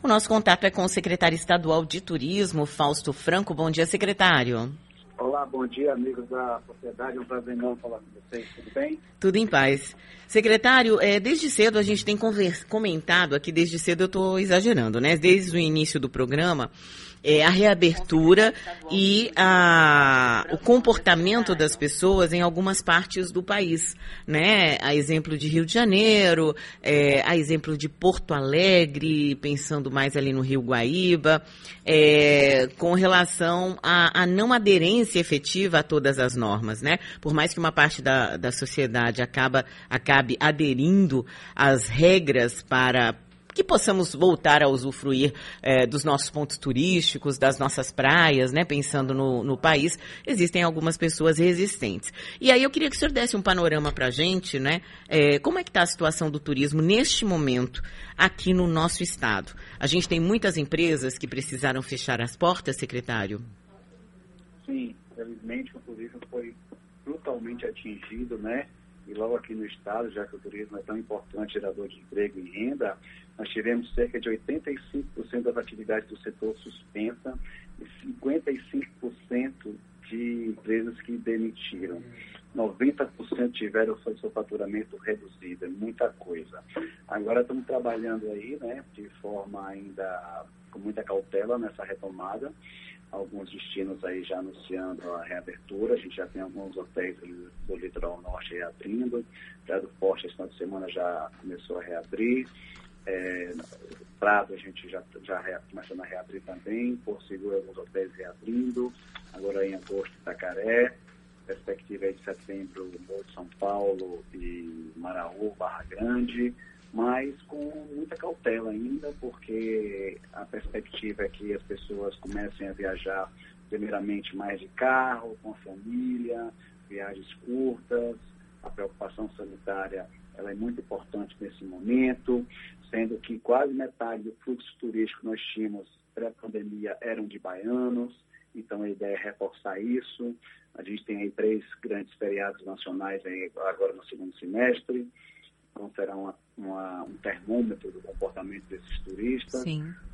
O nosso contato é com o secretário estadual de Turismo, Fausto Franco. Bom dia, secretário. Olá, bom dia, amigos da sociedade. É um prazer enorme falar com vocês. Tudo bem? Tudo em paz. Secretário, é, desde cedo a gente tem comentado aqui, desde cedo eu estou exagerando, né? Desde o início do programa, é, a reabertura e a, o comportamento das pessoas em algumas partes do país, né? A exemplo de Rio de Janeiro, é, a exemplo de Porto Alegre, pensando mais ali no Rio Guaíba, é, com relação à não aderência efetiva a todas as normas, né? Por mais que uma parte da, da sociedade acaba, acabe aderindo às regras para que possamos voltar a usufruir é, dos nossos pontos turísticos, das nossas praias, né? Pensando no, no país, existem algumas pessoas resistentes. E aí eu queria que o senhor desse um panorama para a gente, né? É, como é que está a situação do turismo neste momento aqui no nosso estado? A gente tem muitas empresas que precisaram fechar as portas, secretário? Sim, infelizmente o turismo foi brutalmente atingido, né? E logo aqui no estado, já que o turismo é tão importante gerador de emprego e renda, nós tivemos cerca de 85% das atividades do setor suspensa e 55% de empresas que demitiram. 90% tiveram o seu faturamento reduzido, é muita coisa. Agora estamos trabalhando aí, né, de forma ainda com muita cautela nessa retomada alguns destinos aí já anunciando a reabertura. A gente já tem alguns hotéis do litoral norte reabrindo. Praia do Forte, esse final de semana já começou a reabrir. É, Prado a gente já, já começando a reabrir também. Por Seguro, alguns hotéis reabrindo. Agora em agosto, Itacaré. Perspectiva é de setembro, Morro de São Paulo e Maraú, Barra Grande mas com muita cautela ainda, porque a perspectiva é que as pessoas comecem a viajar primeiramente mais de carro, com a família, viagens curtas, a preocupação sanitária ela é muito importante nesse momento, sendo que quase metade do fluxo turístico que nós tínhamos pré-pandemia eram de baianos, então a ideia é reforçar isso. A gente tem aí três grandes feriados nacionais aí agora no segundo semestre, então será uma, uma, um termômetro do comportamento desses turistas,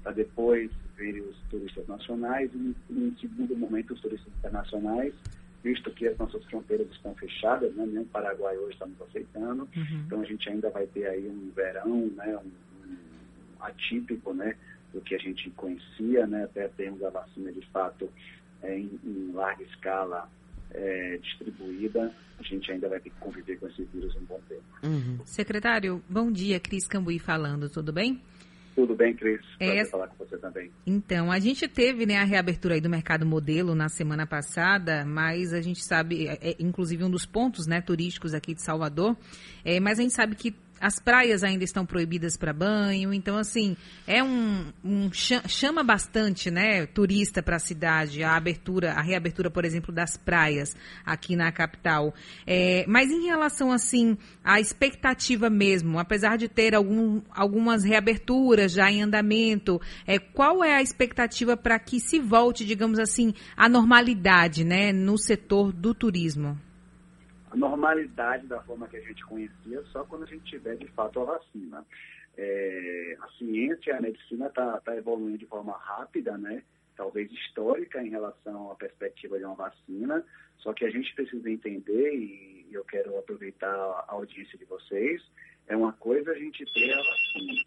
para depois verem os turistas nacionais e, em segundo momento, os turistas internacionais, visto que as nossas fronteiras estão fechadas, né? nem o Paraguai hoje está nos aceitando, uhum. então a gente ainda vai ter aí um verão né? um, um atípico né? do que a gente conhecia, né? até termos a vacina de fato é, em, em larga escala é, distribuída, a gente ainda vai ter que conviver com esse vírus um bom tempo. Uhum. Secretário, bom dia, Cris Cambuí falando, tudo bem? Tudo bem, Cris. Prazer é... falar com você também. Então, a gente teve né, a reabertura aí do mercado modelo na semana passada, mas a gente sabe, é, é inclusive um dos pontos né, turísticos aqui de Salvador, é, mas a gente sabe que as praias ainda estão proibidas para banho, então assim é um, um, chama bastante, né, turista para a cidade a abertura, a reabertura, por exemplo, das praias aqui na capital. É, mas em relação assim à expectativa mesmo, apesar de ter algum, algumas reaberturas já em andamento, é, qual é a expectativa para que se volte, digamos assim, à normalidade, né, no setor do turismo? A normalidade da forma que a gente conhecia só quando a gente tiver de fato a vacina. É, a ciência, a medicina está tá evoluindo de forma rápida, né? talvez histórica em relação à perspectiva de uma vacina, só que a gente precisa entender, e eu quero aproveitar a audiência de vocês, é uma coisa a gente ter a vacina,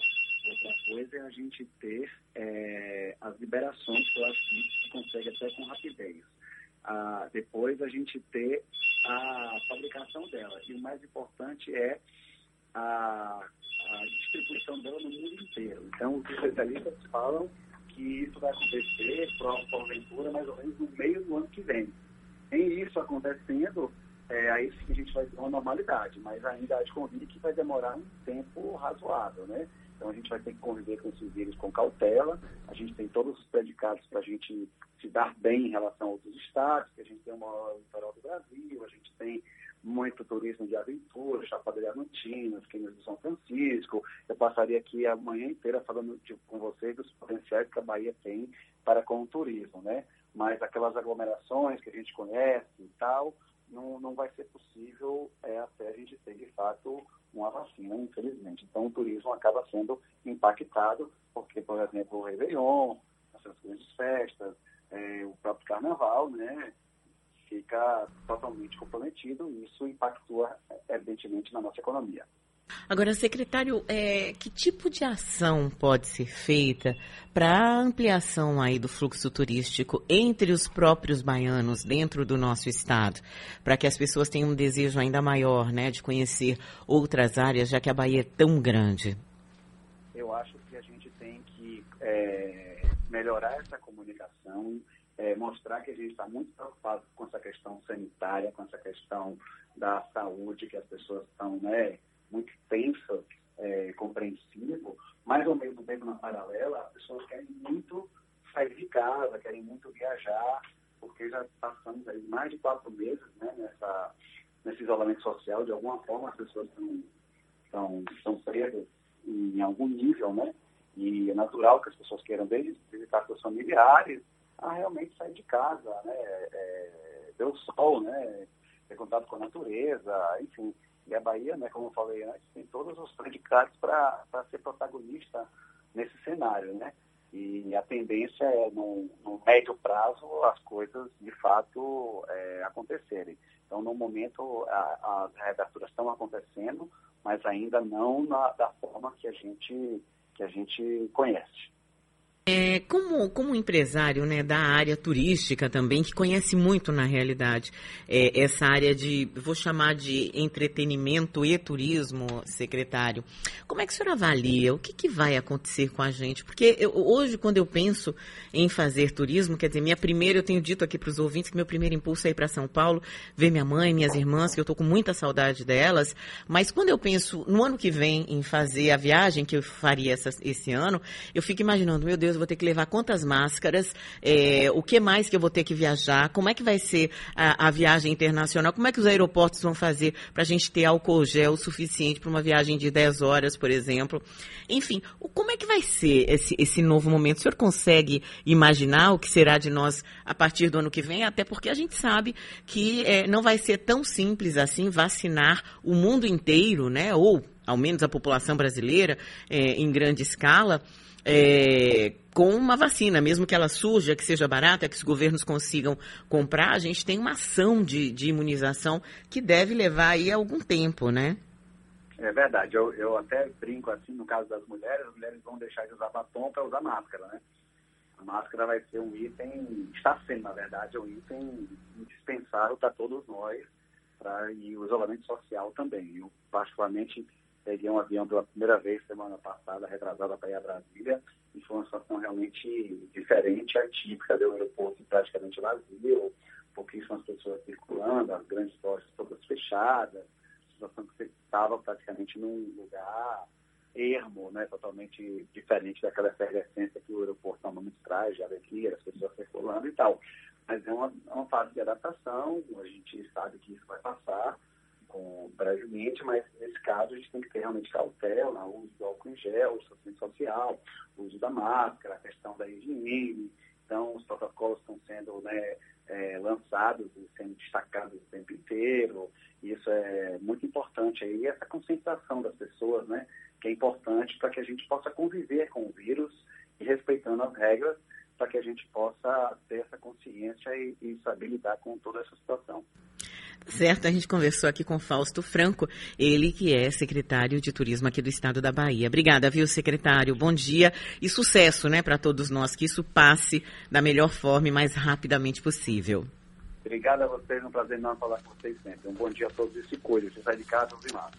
outra coisa é a gente ter é, as liberações que eu acho que consegue até com rapidez a, depois a gente ter a fabricação dela. E o mais importante é a, a distribuição dela no mundo inteiro. Então, os especialistas falam que isso vai acontecer, porventura, mais ou menos no meio do ano que vem. Em isso acontecendo, é, aí sim a gente vai ter uma normalidade, mas ainda há de que vai demorar um tempo razoável, né? Então a gente vai ter que conviver com esses vírus com cautela. A gente tem todos os predicados para a gente se dar bem em relação a outros estados, que a gente tem maior litoral do Brasil, a gente tem muito turismo de aventura, Chapada Diamantina, Quinas de São Francisco. Eu passaria aqui a manhã inteira falando tipo, com vocês dos potenciais que a Bahia tem para com o turismo, né? Mas aquelas aglomerações que a gente conhece e tal, não, não vai ser possível é, até a gente ter, de fato, uma vacina, infelizmente. Então, o turismo acaba sendo impactado, porque, por exemplo, o Réveillon, as grandes festas, é, o próprio Carnaval, né, fica totalmente comprometido e isso impactua, evidentemente, na nossa economia. Agora, secretário, é, que tipo de ação pode ser feita para a ampliação aí do fluxo turístico entre os próprios baianos dentro do nosso estado, para que as pessoas tenham um desejo ainda maior, né, de conhecer outras áreas, já que a Bahia é tão grande? Eu acho que a gente tem que é, melhorar essa comunicação, é, mostrar que a gente está muito preocupado com essa questão sanitária, com essa questão da saúde, que as pessoas estão, né, muito tensa, é, compreensivo, mas ao mesmo tempo, na paralela, as pessoas querem muito sair de casa, querem muito viajar, porque já passamos aí mais de quatro meses né, nessa, nesse isolamento social, de alguma forma as pessoas estão, estão, estão presas em algum nível, né? E é natural que as pessoas queiram visitar seus familiares a realmente sair de casa, né? É, ver o sol, né? Ter contato com a natureza, enfim. E a Bahia, né, como eu falei antes, tem todos os predicados para ser protagonista nesse cenário, né? E a tendência é, no, no médio prazo, as coisas de fato é, acontecerem. Então, no momento, a, as reaberturas estão acontecendo, mas ainda não na, da forma que a gente, que a gente conhece. É, como, como empresário né, da área turística também, que conhece muito na realidade é, essa área de, vou chamar de entretenimento e turismo, secretário, como é que o senhor avalia? O que, que vai acontecer com a gente? Porque eu, hoje, quando eu penso em fazer turismo, quer dizer, minha primeira, eu tenho dito aqui para os ouvintes que meu primeiro impulso é ir para São Paulo, ver minha mãe, minhas irmãs, que eu estou com muita saudade delas, mas quando eu penso no ano que vem em fazer a viagem que eu faria essa, esse ano, eu fico imaginando, meu Deus, eu vou ter que levar quantas máscaras, é, o que mais que eu vou ter que viajar, como é que vai ser a, a viagem internacional, como é que os aeroportos vão fazer para a gente ter álcool gel suficiente para uma viagem de 10 horas, por exemplo. Enfim, como é que vai ser esse, esse novo momento? O senhor consegue imaginar o que será de nós a partir do ano que vem? Até porque a gente sabe que é, não vai ser tão simples assim vacinar o mundo inteiro, né? Ou ao menos a população brasileira, é, em grande escala é, com uma vacina, mesmo que ela surja, que seja barata, que os governos consigam comprar, a gente tem uma ação de, de imunização que deve levar aí algum tempo, né? É verdade. Eu, eu até brinco assim, no caso das mulheres, as mulheres vão deixar de usar batom para usar máscara, né? A máscara vai ser um item, está sendo, na verdade, um item indispensável para todos nós, pra, e o isolamento social também. Eu, particularmente, peguei um avião pela primeira vez semana passada, retrasada para ir a Brasília, e foi uma situação realmente diferente, atípica, deu um aeroporto praticamente vazio, pouquíssimas pessoas circulando, as grandes lojas todas fechadas, situação que você estava praticamente num lugar ermo, né, totalmente diferente daquela efervescência que o aeroporto normalmente traz, de alegria, as pessoas circulando e tal. Mas é uma, é uma fase de adaptação, a gente sabe que isso vai passar, com brevemente, mas nesse caso a gente tem que ter realmente cautela, o uso do álcool em gel, o distanciamento social, o uso da máscara, a questão da higiene. Então, os protocolos estão sendo né, é, lançados e sendo destacados o tempo inteiro. Isso é muito importante aí, essa conscientização das pessoas, né, que é importante para que a gente possa conviver com o vírus e respeitando as regras para que a gente possa ter essa consciência e, e saber lidar com toda essa situação. Certo, a gente conversou aqui com Fausto Franco, ele que é secretário de turismo aqui do estado da Bahia. Obrigada, viu, secretário? Bom dia e sucesso, né, para todos nós, que isso passe da melhor forma e mais rapidamente possível. Obrigado a vocês, é um prazer não falar com vocês sempre. Um bom dia a todos e se cuide. Se sai de casa, use máscara.